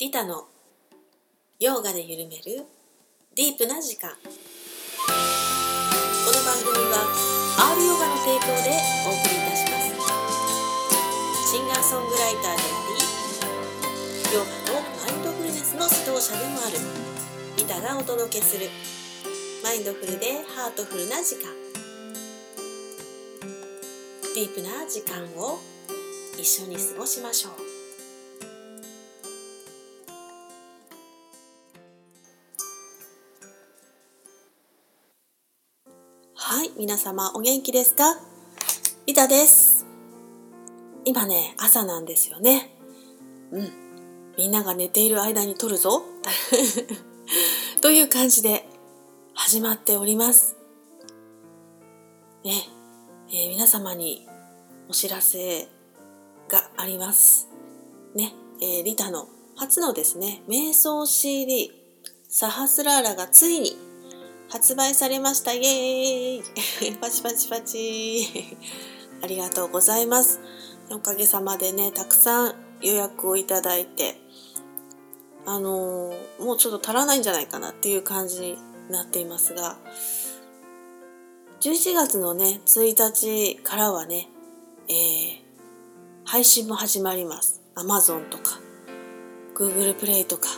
リタのヨガで緩めるディープな時間。この番組は R ヨガの提供でお送りいたします。シンガーソングライターでありヨガのマインドフルネスの指導者でもあるリタがお届けするマインドフルでハートフルな時間。ディープな時間を一緒に過ごしましょう。皆様お元気ですか？リタです。今ね朝なんですよね。うん。みんなが寝ている間に撮るぞ。という感じで始まっております。ね。えー、皆様にお知らせがあります。ね、えー、リタの初のですね、瞑想 CD サハスラーラがついに発売されました。イエーイ パチパチパチ ありがとうございます。おかげさまでね、たくさん予約をいただいて、あのー、もうちょっと足らないんじゃないかなっていう感じになっていますが、11月のね、1日からはね、えー、配信も始まります。Amazon とか、Google Play とか、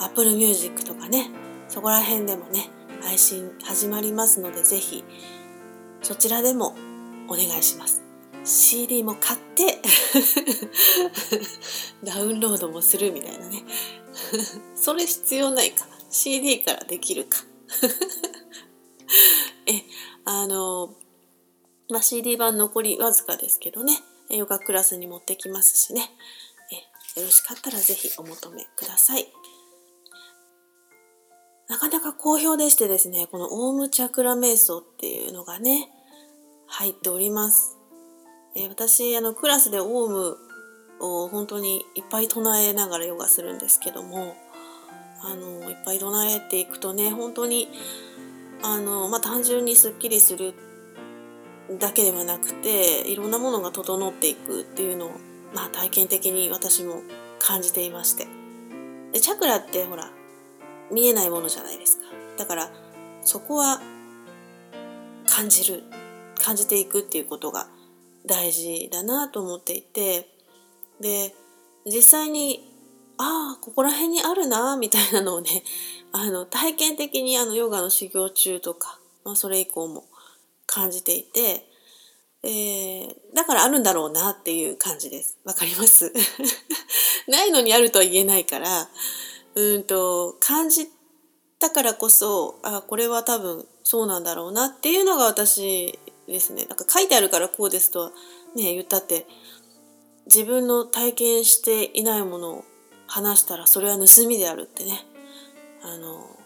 Apple Music とかね、そこら辺でもね、配信始まりますので、ぜひ、そちらでもお願いします。CD も買って ダウンロードもするみたいなね。それ必要ないか。CD からできるか。え、あの、まあ、CD 版残りわずかですけどね、ヨガクラスに持ってきますしね、えよろしかったらぜひお求めください。なかなか好評でしてですね、このオウムチャクラ瞑想っていうのがね、入っております。え私、あの、クラスでオウムを本当にいっぱい唱えながらヨガするんですけども、あの、いっぱい唱えていくとね、本当にあの、まあ、単純にすっきりするだけではなくていろんなものが整っていくっていうのを、まあ、体験的に私も感じていましてでチャクラってほら見えないものじゃないですかだからそこは感じる感じていくっていうことが大事だなと思っていてで実際にああここら辺にあるなみたいなのをね あの体験的にあのヨガの修行中とか、まあ、それ以降も感じていて、えー、だからあるんだろうなっていう感じです。わかります？ないのにあるとは言えないからうんと感じたからこそあこれは多分そうなんだろうなっていうのが私ですね。なんか書いてあるからこうですとね言ったって自分の体験していないものを話したらそれは盗みであるってねあの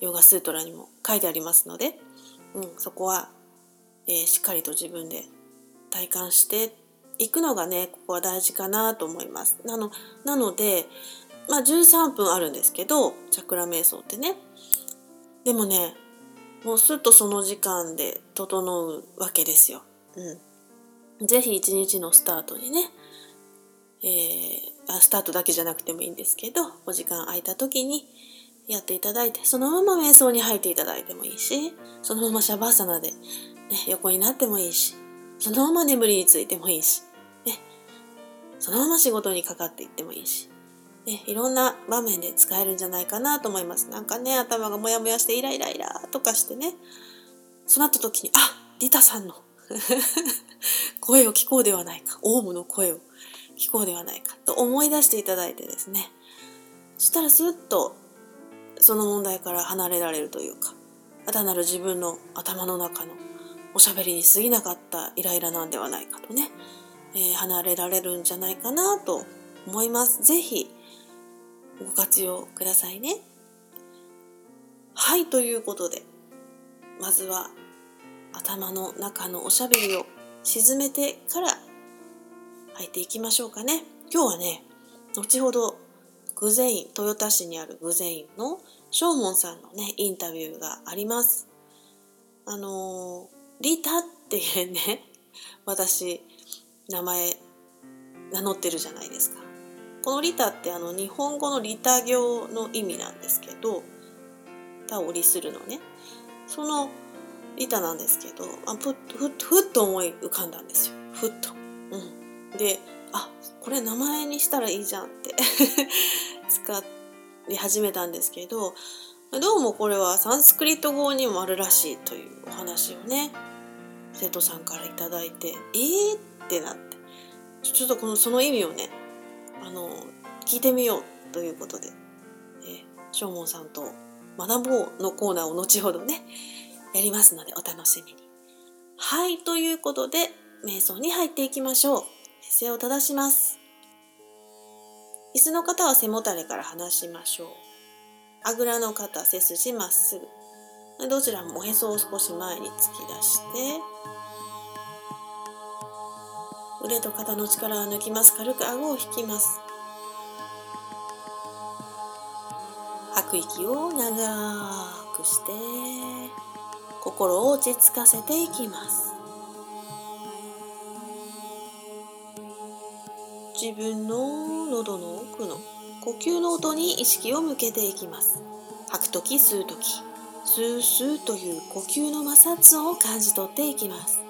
ヨガスートラにも書いてありますので、うん、そこは、えー、しっかりと自分で体感していくのがねここは大事かなと思います。なのなので、まあ、13分あるんですけどチャクラ瞑想ってねでもねもうすっとその時間で整うわけですよ。うん、ぜひ一日のスタートにねえー、スタートだけじゃなくてもいいんですけどお時間空いた時にやっていただいてそのまま瞑想に入っていただいてもいいしそのままシャバーサナで、ね、横になってもいいしそのまま眠りについてもいいし、ね、そのまま仕事にかかっていってもいいし、ね、いろんな場面で使えるんじゃないかなと思いますなんかね頭がモヤモヤしてイライライラとかしてねそうなった時にあリタさんの 声を聞こうではないかオウムの声を聞こうではないかと思い出していただいてですねそしたらスッとその問題から離れられるというか単なる自分の頭の中のおしゃべりに過ぎなかったイライラなんではないかとね、えー、離れられるんじゃないかなと思います。ぜひご活用くださいね。はい、ということで、まずは頭の中のおしゃべりを沈めてから入っていきましょうかね。今日はね、後ほどグゼイン、豊田市にあるグゼインのショーモンさんのね、インタビューがあります。あのリタっていうね、私、名前名乗ってるじゃないですか。このリタってあの日本語のリタ行の意味なんですけどタをりするのね。そのリタなんですけどあふっふっふっと思い浮かんだんですよ。ふっと。うん、であこれ名前にしたらいいじゃんって。使い始めたんですけどどうもこれはサンスクリット語にもあるらしいというお話をね生徒さんから頂いてえーってなって。ちょっとこのその意味をねあの聞いてみようということで、えー、正門さんと学ぼうのコーナーを後ほどね やりますのでお楽しみに。はいということで瞑想に入っていきましょう。姿勢を正します。椅子の方は背もたれから離しましょう。あぐらの方、背筋まっすぐ。どちらもおへそを少し前に突き出して、腕と肩の力を抜きます。軽く顎を引きます。吐く息を長くして、心を落ち着かせていきます。自分の喉の奥の呼吸の音に意識を向けていきます吐く時吸う時スースーという呼吸の摩擦音を感じ取っていきます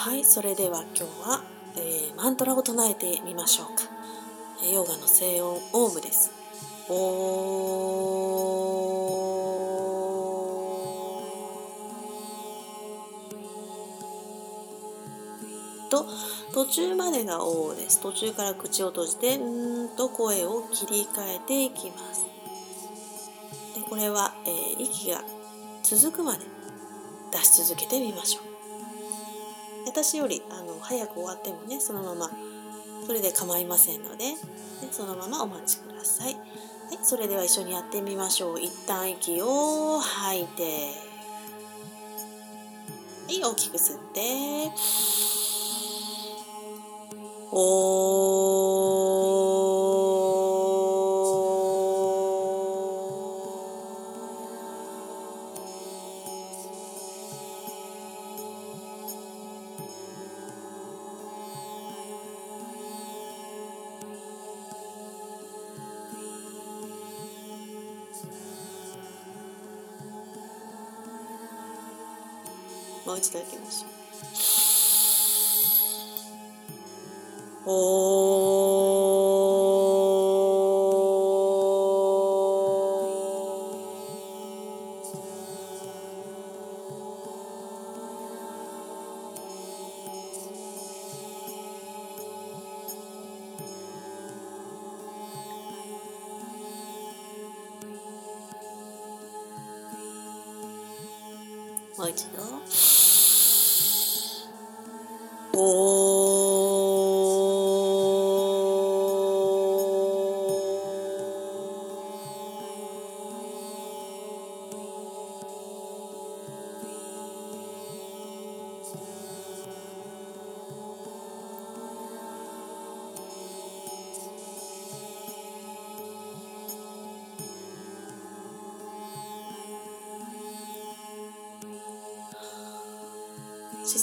はいそれでは今日は、えー、マントラを唱えてみましょうか。ヨガの静音オームです。おー。と途中までが「お」です。途中から口を閉じて「うん」と声を切り替えていきます。でこれは、えー、息が続くまで出し続けてみましょう。私よりあの早く終わってもねそのままそれで構いませんので、ね、そのままお待ちください、はい、それでは一緒にやってみましょう。一旦息を吐いて。はい大きく吸って。もういただきましょう。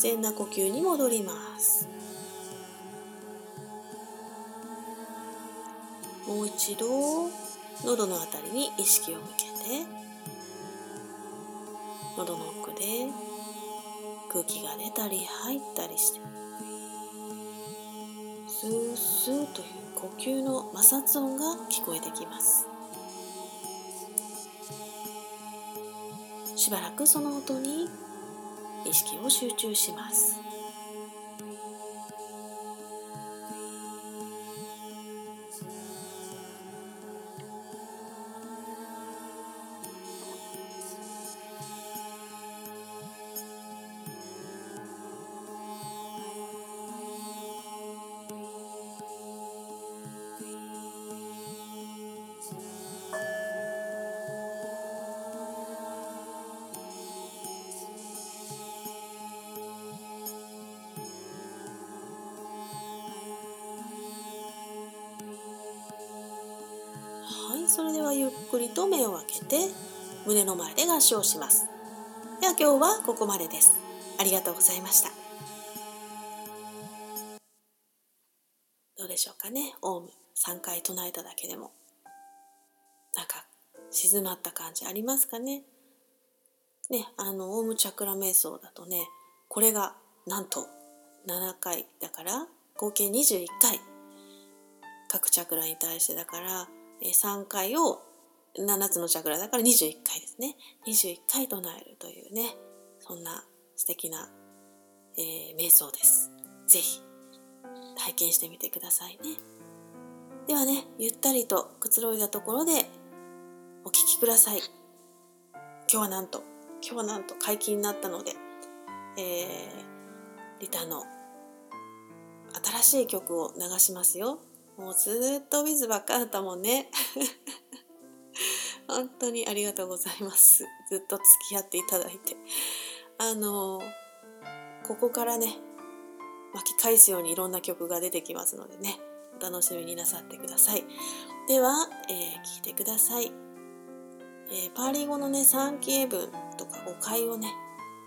然な呼吸に戻ります。もう一度喉のあたりに意識を向けて喉の奥で空気が出たり入ったりしてスースーという呼吸の摩擦音が聞こえてきます。しばらくその音に意識を集中します。の前で合掌します。では今日はここまでです。ありがとうございました。どうでしょうかね。オウム3回唱えただけでも。なんか静まった感じありますかね。ねあのオウムチャクラ瞑想だとねこれがなんと7回だから合計21回。各チャクラに対してだから3回を7つのチャクラだから21回ですね。21回唱えるというねそんな素敵な、えー、瞑想です。是非体験してみてくださいね。ではねゆったりとくつろいだところでお聴きください。今日はなんと今日はなんと解禁になったので、えー、リタの新しい曲を流しますよ。もうずっとウィズばっかだったもんね。本当にありがとうございます。ずっと付き合っていただいて。あのここからね巻き返すようにいろんな曲が出てきますのでねお楽しみになさってください。では、えー、聞いてください、えー、パーリー語のね3期英文とか誤解をね、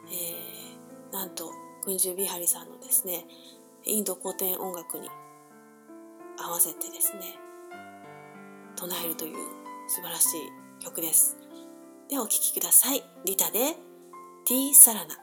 えー、なんと群衆ビハリさんのですねインド古典音楽に合わせてですね唱えるという素晴らしい曲です。ではお聴きください。リタで「ティーサラナ」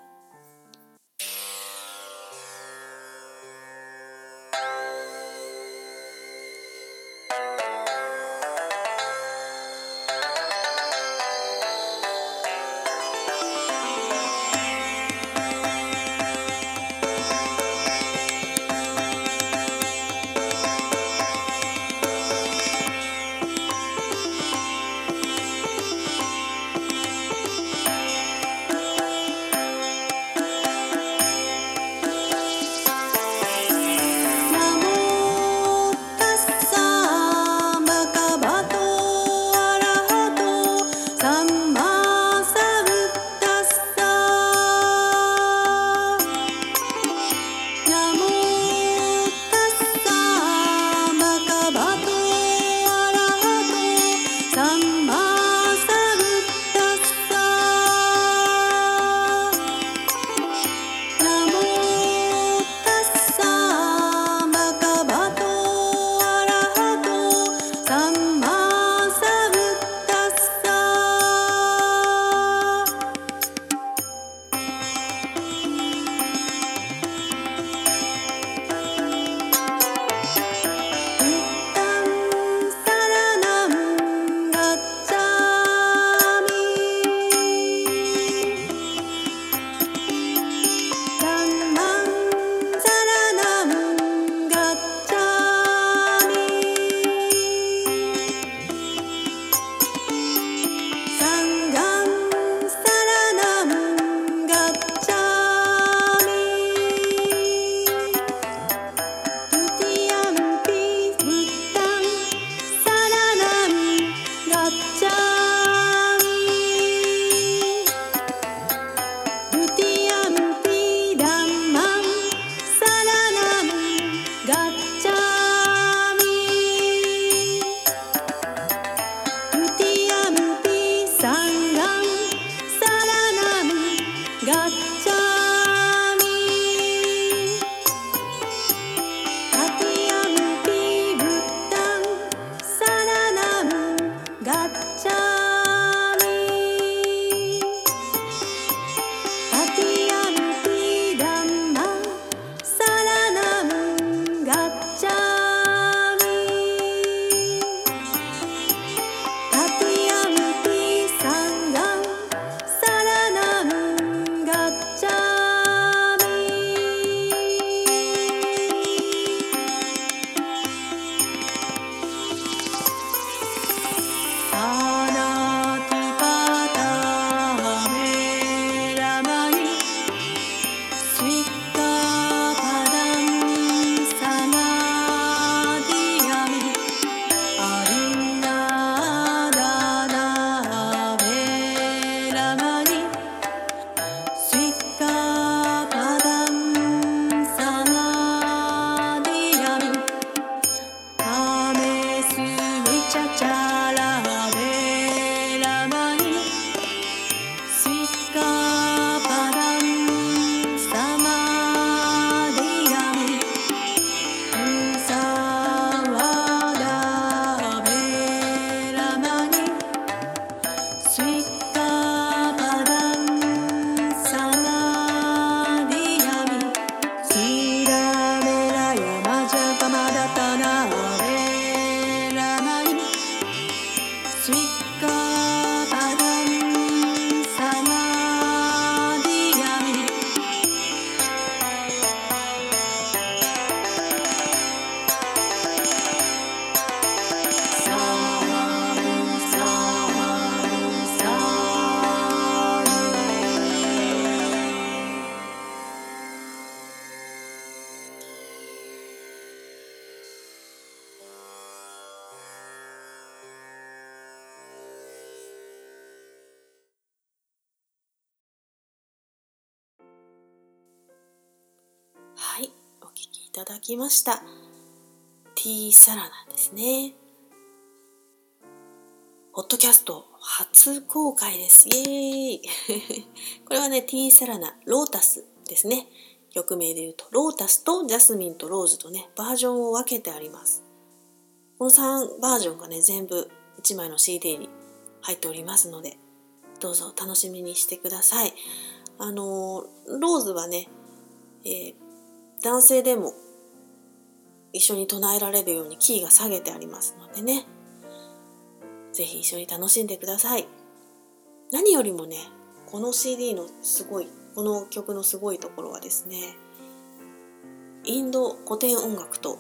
きましたティーサラナですねポッドキャスト初公開です。イエーイ これはね、ティーサラナ、ロータスですね。曲名で言うと、ロータスとジャスミンとローズとね、バージョンを分けてあります。この3バージョンがね、全部1枚の CD に入っておりますので、どうぞ楽しみにしてください。あのローズはね、えー、男性でも一緒に唱えられるようにキーが下げてありますのでね、ぜひ一緒に楽しんでください。何よりもね、この CD のすごい、この曲のすごいところはですね、インド古典音楽と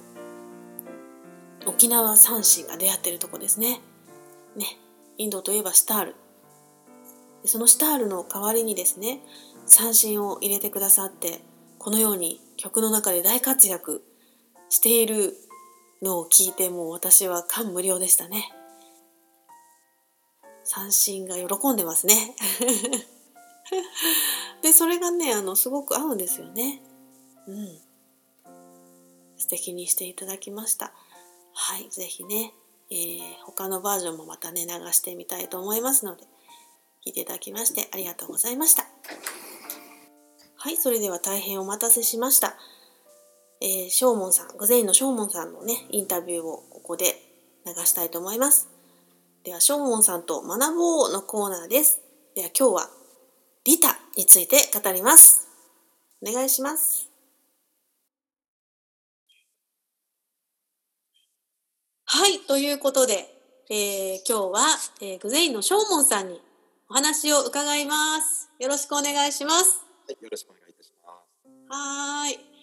沖縄三振が出会ってるとこですね。ね、インドといえばスタール。そのスタールの代わりにですね、三振を入れてくださって、このように曲の中で大活躍しているのを聞いてもう私は感無量でしたね。三振が喜んでますね。で、それがね、あの、すごく合うんですよね。うん。素敵にしていただきました。はい、ぜひね、えー、他のバージョンもまたね、流してみたいと思いますので、聞いていただきましてありがとうございました。はい、それでは大変お待たせしました。えー、ショーモンさん、グゼインのショーモンさんのね、インタビューをここで流したいと思います。では、ショーモンさんと学ぼうのコーナーです。では、今日はリタについて語ります。お願いします。はい、ということで、えー、今日は、えー、グゼインのショーモンさんにお話を伺います。よろしくお願いします。はい、よろしくお願いいたします。はい。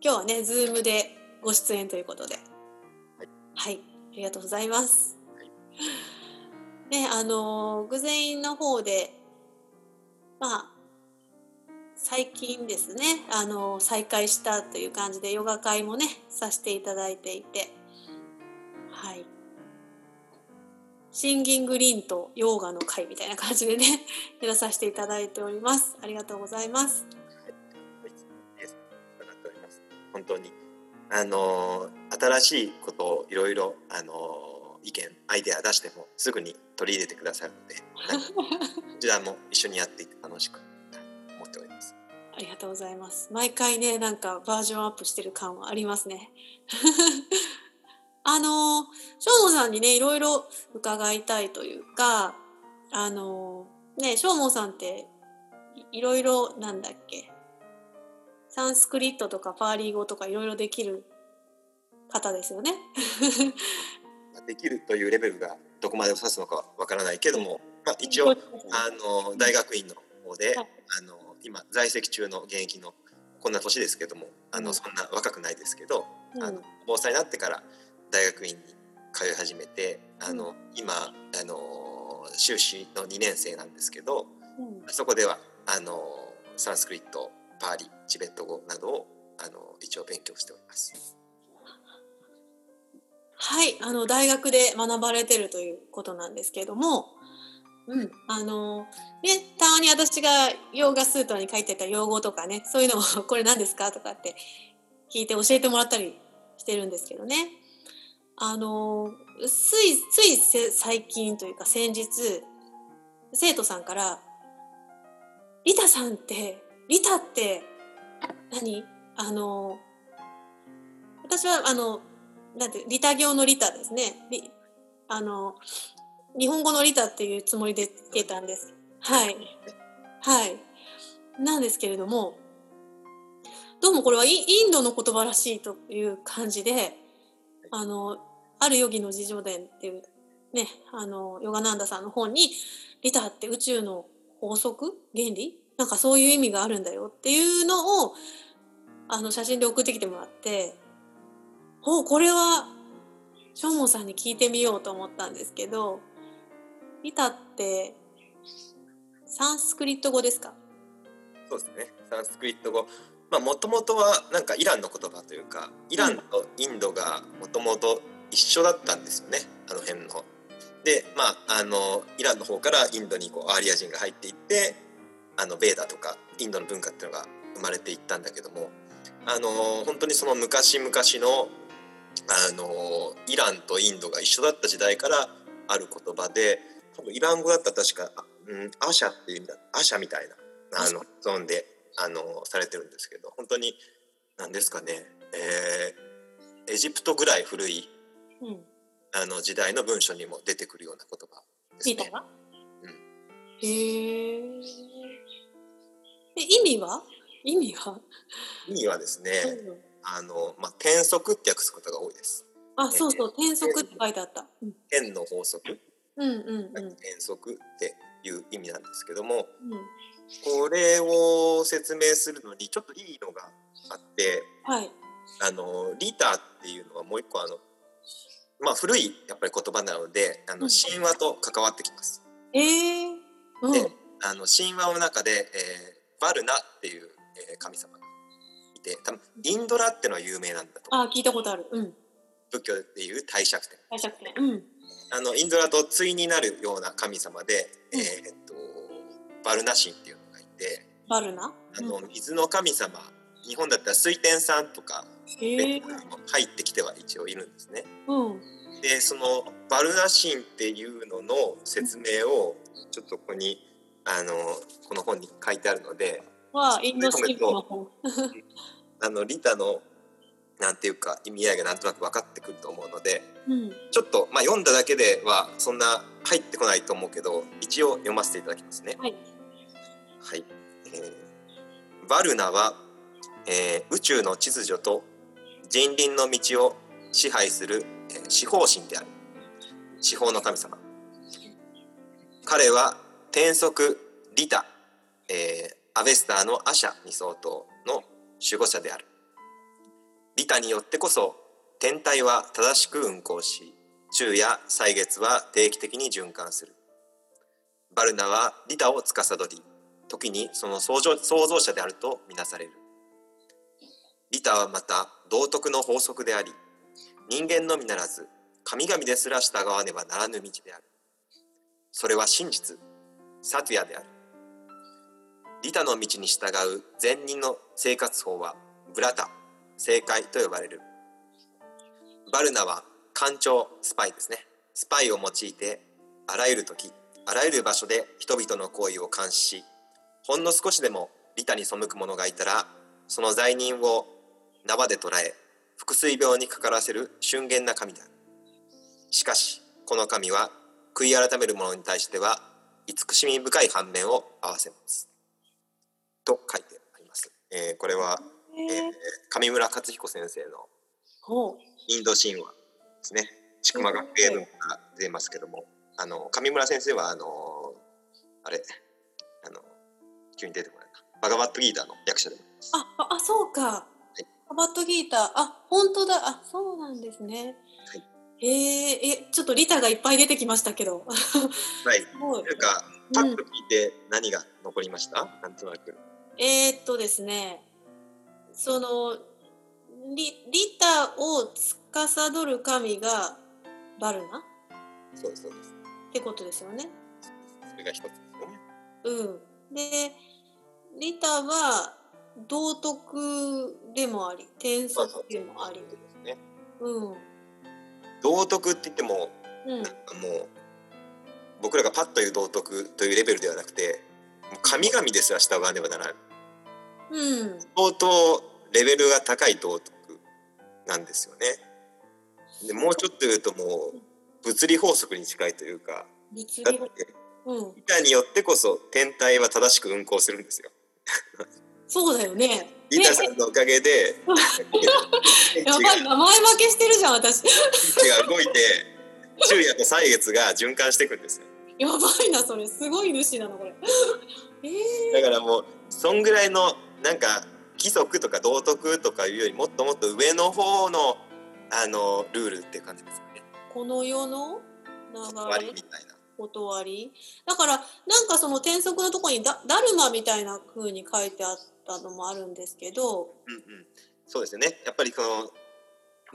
今日はね、ズームでご出演ということで。はい。はい、ありがとうございます。ね、あの偶然の方でまあ最近ですねあの再開したという感じでヨガ会もねさせていただいていてはいシンギングリンとヨーガの会みたいな感じでねやらさせていただいておりますありがとうございます、本当に。あの新しいことをいろいろあの意見アイデア出してもすぐに取り入れてくださるのでこちらも一緒にやっていて楽しく思っております。ありがとうございます。毎回ねなんかバージョンアップしてる感はありますね。あのショーモンさんにねいろいろ伺いたいというかあのねショーモンさんっていろいろなんだっけ？サンスクリットとかパーリー語とかいろいろできる方ですよね。できるというレベルがどこまで指すのかわからないけども、まあ、一応あの大学院の方で、あの今在籍中の現役のこんな年ですけどもあのそんな若くないですけど、あの防災になってから大学院に通い始めてあの、今あの修士の2年生なんですけど、そこではあのサンスクリットパーリチベット語などをあの一応勉強しております。はい、あの大学で学ばれてるということなんですけれども、うん、あのねたまに私がヨガスートに書いてた用語とかねそういうのをこれ何ですかとかって聞いて教えてもらったりしてるんですけどねあのついつい最近というか先日生徒さんから「リタさんってリタって何？あの私はあのなんてリタ行のリタですね。あの日本語のリタっていうつもりでつけたんです。はい。はい。なんですけれどもどうもこれはインドの言葉らしいという感じであのあるヨギの自叙伝っていうねあのヨガナンダさんの本にリタって宇宙の法則原理なんかそういう意味があるんだよっていうのをあの写真で送ってきてもらっておこれはショーモンさんに聞いてみようと思ったんですけどリタってサンスクリット語ですか？そうですね。サンスクリット語。まあもともとはなんかイランの言葉というかイランとインドがもともと一緒だったんですよね。あの辺の。でまああのイランの方からインドにこうアーリア人が入っていってあのベーダとかインドの文化っていうのが生まれていったんだけどもあの本当にその昔々のあのイランとインドが一緒だった時代からある言葉で多分イラン語だったら確か、うん、アシャっていう意味だアシャみたいなあのゾーンであのされてるんですけど本当に何ですかね、えー、エジプトぐらい古い、うん、あの時代の文書にも出てくるような言葉ですね。うん、へえ。意味は？意味は？意味はですね、うん、あのまあ転則って訳すことが多いです。あ、そうそう、転則って書いてあった。円の法則。うんうんうん。転則っていう意味なんですけども、うん、これを説明するのにちょっといいのがあって、はい、あのリターっていうのはもう一個あのまあ古いやっぱり言葉なのであの神話と関わってきます。えーうん、であの神話の中で、えー、バルナっていう、えー、神様がいて多分インドラっていうのは有名なんだとあ聞いたことある、うん、仏教でいう帝釈天。帝釈天、うん、あのインドラと対になるような神様で、うん、えー、っとバルナ神っていうのがいてバルナ？あの水の神様日本だったら水天さんとか入ってきては一応いるんですね。うん、でそのバルナ神っていうのの説明をちょっとここにあのこの本に書いてあるので、わあインド神の本。あのリタのなんていうか意味合いがなんとなく分かってくると思うので、うん、ちょっと、まあ、読んだだけではそんな入ってこないと思うけど一応読ませていただきますね。はい、はい。えー、バルナは、えー、宇宙の秩序と人倫の道を支配する、えー、司法神である。司法の神様。彼は天則リタ、えー、アベスターのアシャに相当の守護者である。利他によってこそ天体は正しく運行し昼夜歳月は定期的に循環する。バルナは利他を司り時にその創造創造者であるとみなされる。利他はまた道徳の法則であり人間のみならず神々ですら従わねばならぬ道である。それは真実。サトゥヤである。利他の道に従う善人の生活法はブラタ正解と呼ばれる。バルナは官庁スパイですね。スパイを用いてあらゆる時あらゆる場所で人々の行為を監視しほんの少しでも利他に背く者がいたらその罪人を縄で捕らえ腹水病にかからせる俊厳な神である。しかしこの神は悔い改める者に対しては慈しみ深い反面を合わせますと書いてあります、えー、これはえー、上村克彦先生のインド神話ですね。千曲学芸文から出ますけども、あの上村先生はあのあれあの急に出てこないな。バガバットギーターの役者であ、あ、そうか。はい、バガバットギーター、あ、本当だ。あ、そうなんですね。はい。えー、え、ちょっとリタがいっぱい出てきましたけど。はい。なんか、パッと聞いて何が残りました、うん、なんとなく。えー、っとですね、そのリリタを司る神がバルナ？そうですそうですってことですよね。それが一つですよね。うん、でリタは道徳でもあり天則でもあり。そうですね。うん。道徳って言っても、うん、なんかもう僕らがパッという道徳というレベルではなくて神々ですら従わねばならない。うん、相当レベルが高い道徳なんですよね。でもうちょっと言うともう物理法則に近いというかだって板によってこそ天体は正しく運行するんですよ。そうだよね。板さんのおかげで、やばい名前負けしてるじゃん私。位が動いて昼夜と歳月が循環していくんですよ。やばいなそれすごい主なのこれ。えー、だからもうそんぐらいのなんか規則とか道徳とかいうよりもっともっと上の方のあのルールって感じですよね。この世の流れみたいな。断りだからなんかその転則のところにダダルマみたいな風に書いてあったのもあるんですけど、うんうん、そうですねやっぱりこの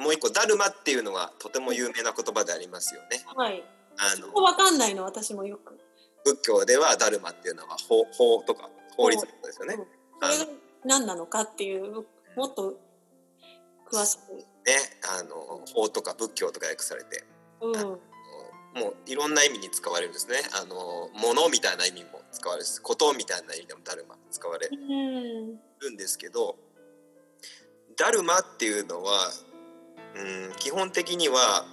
もう一個ダルマっていうのはとても有名な言葉でありますよね。はいあの分かんないの私もよく。仏教ではダルマっていうのは法法とか法律とかですよね。それが何なのかっていうもっと詳しく。ねあの法とか仏教とか訳されてうん。もういろんな意味に使われるんですねあの物みたいな意味も使われるしことみたいな意味でもダルマ使われうん。るんですけどダルマっていうのはうん基本的には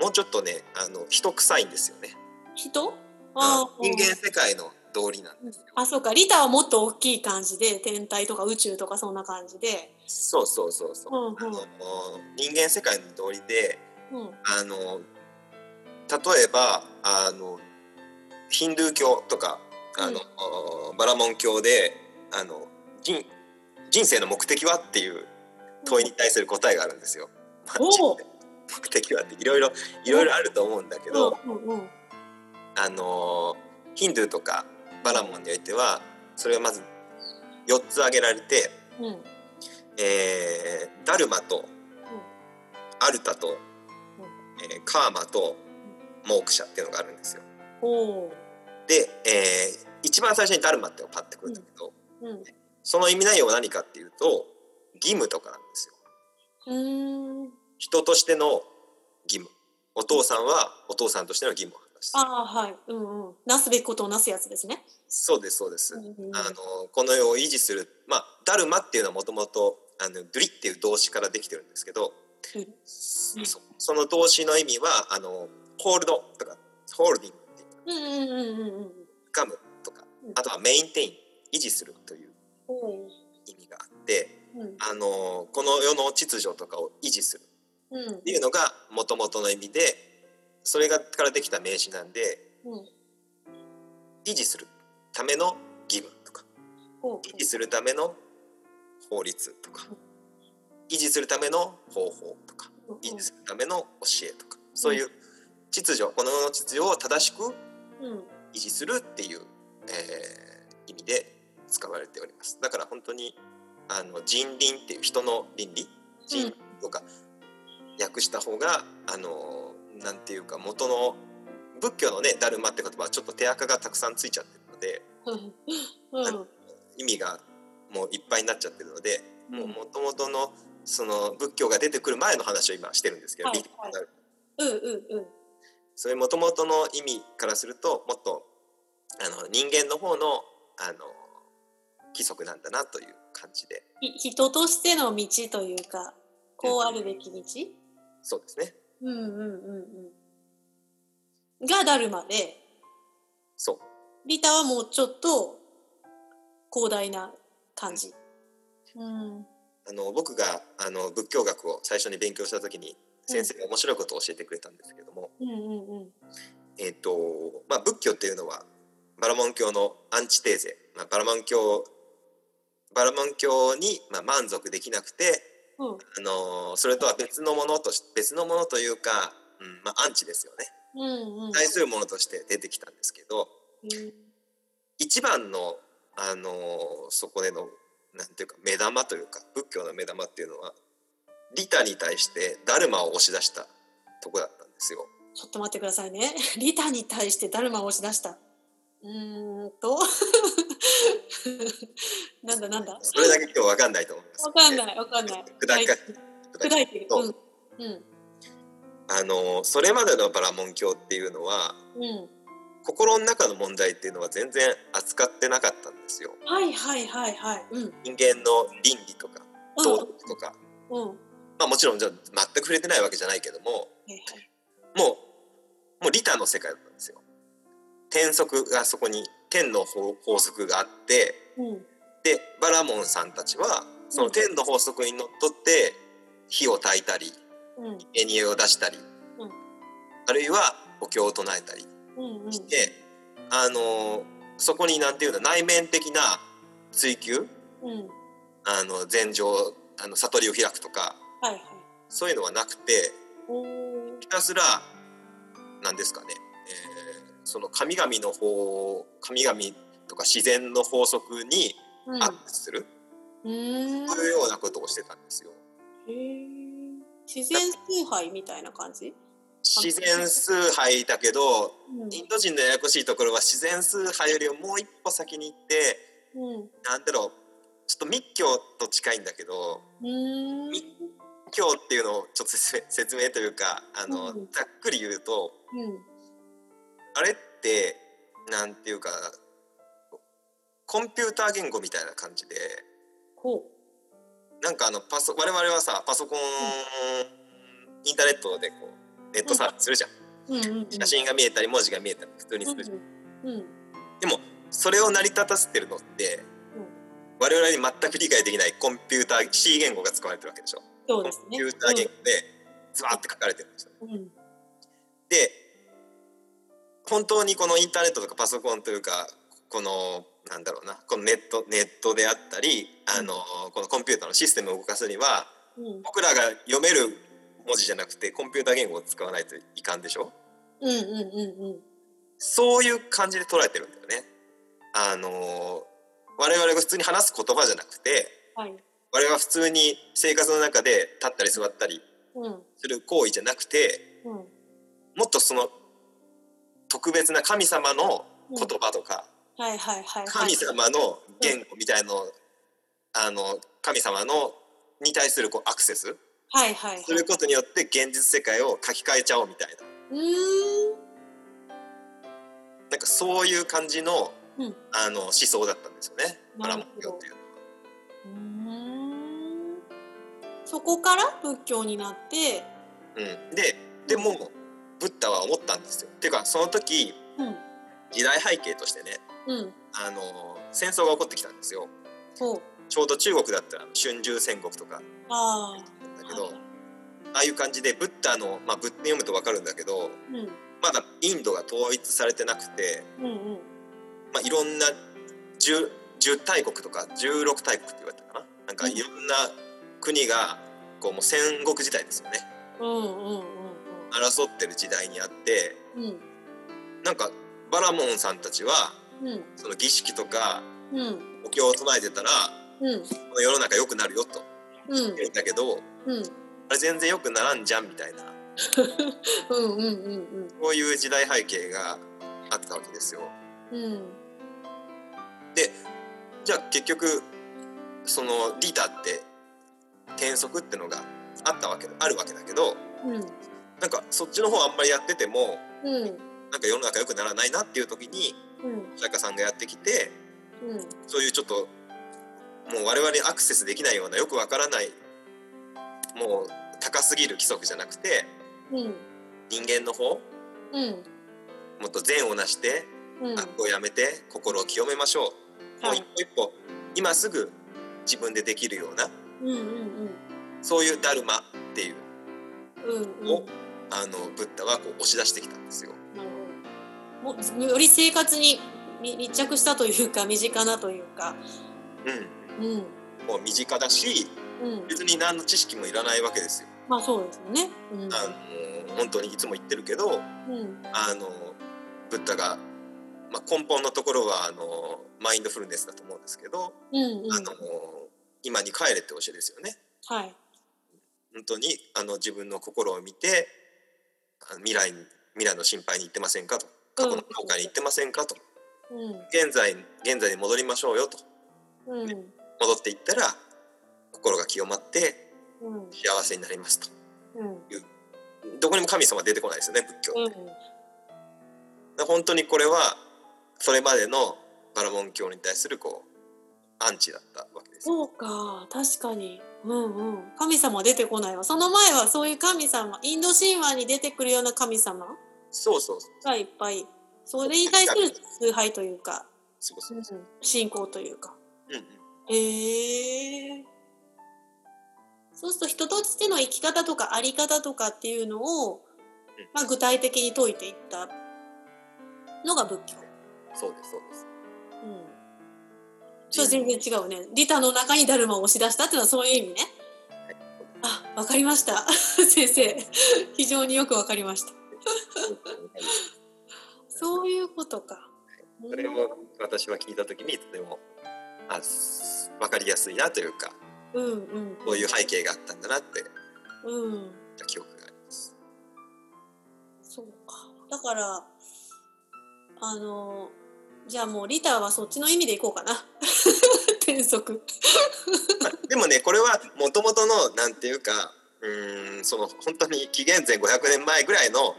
もうちょっとねあの人臭いんですよね人？ああ人間世界の道理なんですよあ、そうか。リタはもっと大きい感じで、天体とか宇宙とかそんな感じで。そうそうそうそう、うんうんあの人間世界の道理でうん。あの例えばあのヒンドゥー教とかあの、バラモン教であの人人生の目的はっていう問いに対する答えがあるんですよ。目的はっていろいろいろいろあると思うんだけど、うんうんうん。あのヒンドゥーとかバラモンにおいてはそれがまず4つ挙げられて、うん。えーダルマとアルタと、えーカーマとモークシャっていうのがあるんですよ。で、えー一番最初にダルマってパッてくるんだけど、うん。その意味内容は何かっていうと義務とかなんですよ。人としての義務お父さんはお父さんとしての義務を果たすああ、はい。うんうん。なすべきことをなすやつですね。そうですそうです、うんうんあのこの世を維持するまあダルマっていうのはもともとあのドゥリっていう動詞からできてるんですけど、うんそその動詞の意味はあのホールドとかホールディングっていううんうんうんうんうん。ガムとかうんあとはメインテイン維持するという。意味があってうんあのこの世の秩序とかを維持するうんっていうのがもともとの意味でそれがからできた名詞なんでうん。維持するための義務とか。維持するための法律とか維持するための方法とか維持するための教えとかそういう秩序この世の秩序を正しくうん。維持するっていう、えー意味で使われておりますだから本当にあの人倫っていう人の倫理人とか訳した方があのなんていうか元の仏教のね「ダルマ」って言葉はちょっと手垢がたくさんついちゃってるので うん。うん。意味がもういっぱいになっちゃってるのでうんもう元々のその仏教が出てくる前の話を今してるんですけど、はいリーディングになるうんうんうん。そういう元々の意味からするともっとあの人間の方のあの規則なんだなという感じでひ人としての道というか、こうあるべき道？そうですねうんうんうんうん。がダルマで、そうリタはもうちょっと広大な感じ。うん。あの僕があの仏教学を最初に勉強した時に先生が面白いことを教えてくれたんですけども、うんうんうん。えっ、とまあ仏教っていうのはバラモン教のアンチテーゼ、まあ、バラモン教バラモン教に、まあ、満足できなくて、うん。あのそれとは別のものとし別のものというか、うんまあ、アンチですよね。うんうん。対するものとして出てきたんですけどうん。一番の、あのそこでのなんていうか目玉というか仏教の目玉っていうのはリタに対してダルマを押し出したとこだったんですよ。ちょっと待ってくださいね。リタに対してダルマを押し出した。うーんと。なんだなんだ。それだけ今日わかんないと思います。わかんないわかんない。砕か砕いてる。うん。うん。あのそれまでのバラモン教っていうのはうん。心の中の問題っていうのは全然扱ってなかったんですよ。はいはいはいはい。うん。人間の倫理とか道徳とか、うん。うん。まあもちろんじゃあ全く触れてないわけじゃないけども。もうもう利他の世界だったんですよ。天則がそこに天の法法則があってうん。でバラモンさんたちはその天の法則にのっとって火を焚いたりうん。エニエを出したり、うんあるいはお経を唱えたりうん。うん。して、あのそこになんていうの内面的な追求うん。あの禅情あの悟りを開くとかはいはい。そういうのはなくてひたすらなんですかね、えーその神々の法神々とか自然の法則にうん。アップする、うーん。そういうようなことをしてたんですよ。へー自然崇拝みたいな感じ？自然崇拝だけどうん。インド人のややこしいところは自然崇拝よりももう一歩先に行ってうん。なんだろうちょっと密教と近いんだけどうん密教っていうのをちょっと説明というかあの、うん。ざっくり言うとうん。あれってなんていうかコンピューター言語みたいな感じでほなんかあのパソ我々はさパソコン、インターネットでこうネットサーフィンするじゃん、ううんうんうん。写真が見えたり文字が見えたり普通にするじゃん、うんうんでもそれを成り立たせてるのって、我々に全く理解できないコンピューター C 言語が使われてるわけでしょそうですね。コンピューター言語でズバーって書かれてるんですよ。うん。うんで本当にこのインターネットとかパソコンというかこのなんだろうなこのネットネットであったりあのこのコンピューターのシステムを動かすにはうん。僕らが読める文字じゃなくてコンピューター言語を使わないといかんでしょ？うんうんうん。そういう感じで捉えてるんだよね。あの我々が普通に話す言葉じゃなくてはい我々は普通に生活の中で立ったり座ったりうん。する行為じゃなくてうん。もっとその特別な神様の言葉とか、神様の言語みたいのをあの神様のに対するこうアクセスはいはいはい。することによって現実世界を書き換えちゃおうみたいな。うーん。なんかそういう感じの,、うん。あの思想だったんですよね。バラモン教ってい。うそこから仏教になってうん、ででもブッダは思ったんですよ。っていうかその時うん。時代背景としてねうん。あの戦争が起こってきたんですよ。ちょうど中国だったら春秋戦国とか。ああだけど、ああいう感じでブッダの、まあ、仏典読むと分かるんだけどうん。まだインドが統一されてなくて、うんうん。まあ、いろんな 10, 10大国とか16大国って言われたかな。なんかいろんな国がこうもう戦国時代ですよね。うんうんうん争ってる時代にあってうん。うんなんかバラモンさんたちはうん。その儀式とかうん。お経を唱えてたらうん。この世の中良くなるよと。うん。言うんだけどうん。あれ全然良くならんじゃんみたいな。うんうんうんこういう時代背景があったわけですよ。うんうん。でじゃあ結局そのリタって転職ってのがあったわけあるわけだけどうん。なんかそっちの方あんまりやっててもうん。なんか世の中良くならないなっていう時にうん。お釈迦さんがやってきてうん。そういうちょっともう我々にアクセスできないようなよくわからないもう高すぎる規則じゃなくてうん。人間の方うん。もっと善をなしてうん。悪をやめて心を清めましょう、もうはい一歩一歩今すぐ自分でできるようなうんうんそういうダルマっていう。うんうん。をあのブッダはこう押し出してきたんですよ。なるほど。もより生活にみ密着したというか身近なというか。うん、うん。もう身近だしうん。別に何の知識もいらないわけですよ。まあそうですよね。うん。あの本当にいつも言ってるけどうん。あのブッダが、まあ、根本のところはあのマインドフルネスだと思うんですけど、うんうん。あの今に帰れって教えですよね。はい。本当にあの自分の心を見て未来に未来の心配に行ってませんかと。過去の後悔に行ってませんかと。うん。現在現在に戻りましょうよと。うん。戻っていったら心が清まってうん。幸せになりますと。うん。どこにも神様出てこないですよね仏教うん。本当にこれはそれまでのバラモン教に対するこうアンチだったわけですよ。そうか。確かに。うんうん。神様出てこないわ。その前はそういう神様インド神話に出てくるような神様？そうそうそうがいっぱい。それに対する崇拝というか、そうそうそう信仰というか。うんうん。へえそうすると人としての生き方とかあり方とかっていうのを、まあ、具体的に説いていったのが仏教。そうですそうです。うん、全然違うね。リタの中にダルマを押し出したっていうのはそういう意味ね。あ、わかりました。先生、非常によくわかりました。そういうことか。それを私は聞いた時にとてもあす分かりやすいなというかうんうん。こういう背景があったんだなってうん。記憶があります。そうか。だから、あの、じゃあもうリタはそっちの意味でいこうかな。転足 でもねこれはもともとのなんていうかうんその本当に紀元前500年前ぐらいの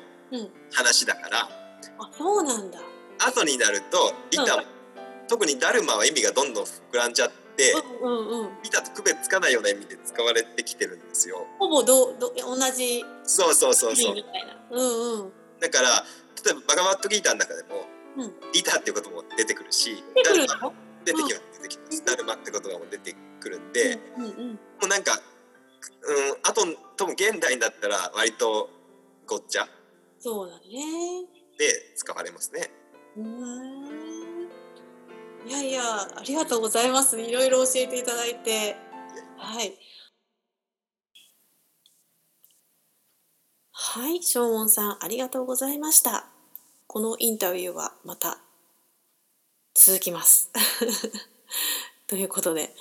話だから、うん、あそうなんだ後になると板、うん、特にダルマは意味がどんどん膨らんじゃって、うんうんうん、板と区別つかないような意味で使われてきてるんですよ。ほぼどど同じそうそうそうそう。みたいな。うんうん。だから例えばバガバットギーターの中でも、うん、ギターっていうことも出てくるし、出てくるの？出てきます、出てきます。ダルマって言葉も出てくるんで、うんうんうん、もうなんか、うん、あと多分現代だったら割とごっちゃ。そうだね。で使われますね。うんいやいやありがとうございますいろいろ教えていただいてはいはいショーモンさんありがとうございましたこのインタビューはまた続きます。ということで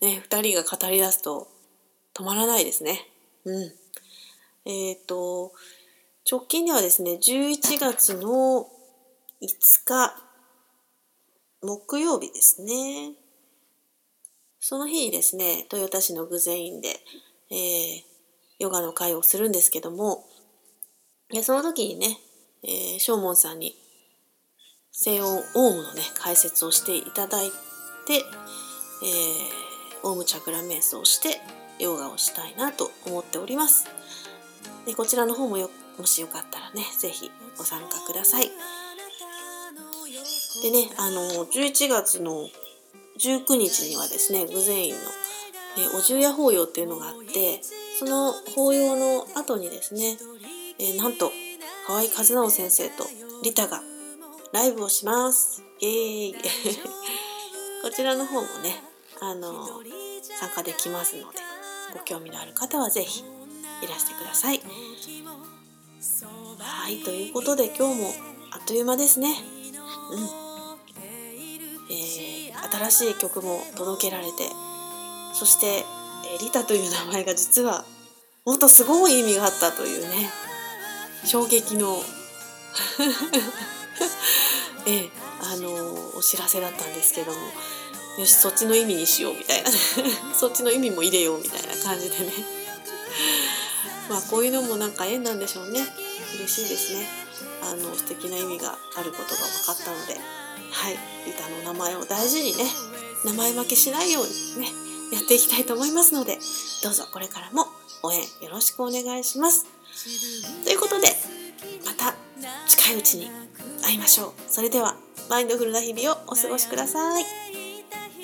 ね2人が語り出すと止まらないですね。うん。えっ、ー、と直近ではですね11月の5日木曜日ですね。その日にですね豊田市の具前院で、えー、ヨガの会をするんですけどもその時にね、えー、正門さんに静音オウムのね解説をしていただいて、えー、オウムチャクラ瞑想をしてヨガをしたいなと思っておりますでこちらの方もよもしよかったらね是非ご参加ください。でね、あの、11月の19日にはですね、偶然院の、えお重屋法要っていうのがあって、その法要の後にですね、えー、なんと、河合和直先生とリタがライブをします。イエーイ こちらの方もね、あの参加できますので、ご興味のある方は是非いらしてください。はい、ということで今日もあっという間ですね。うん。えー、新しい曲も届けられてそして、えー、リタという名前が実はもっとすごい意味があったというね衝撃の。えー、あのー、お知らせだったんですけども。よしそっちの意味にしようみたいな そっちの意味も入れようみたいな感じでね。まあこういうのもなんか縁なんでしょうね。嬉しいですね。あの素敵な意味があることが分かったので。はい。リタの名前を大事にね名前負けしないようにねやっていきたいと思いますのでどうぞこれからも応援よろしくお願いします。ということでまた近いうちに会いましょう。それではマインドフルな日々をお過ごしください。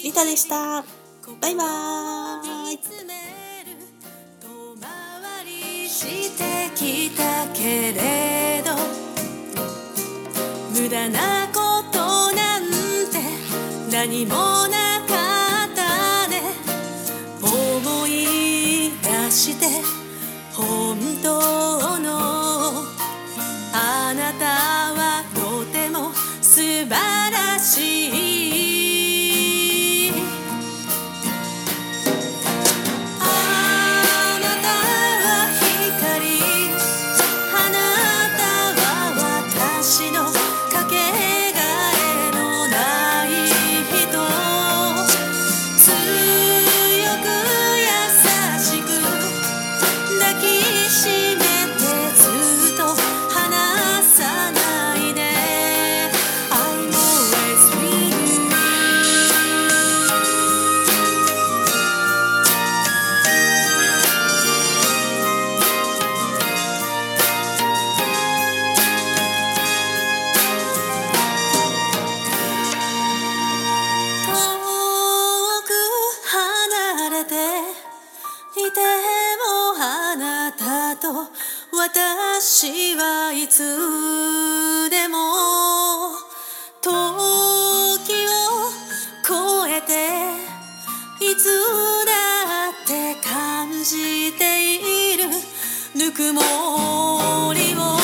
リタでした。バイバーイ。してきたけれど無駄な何もなか当の。あなたはとても素晴らしい。私はいつでも時を超えていつだって感じているぬくもりを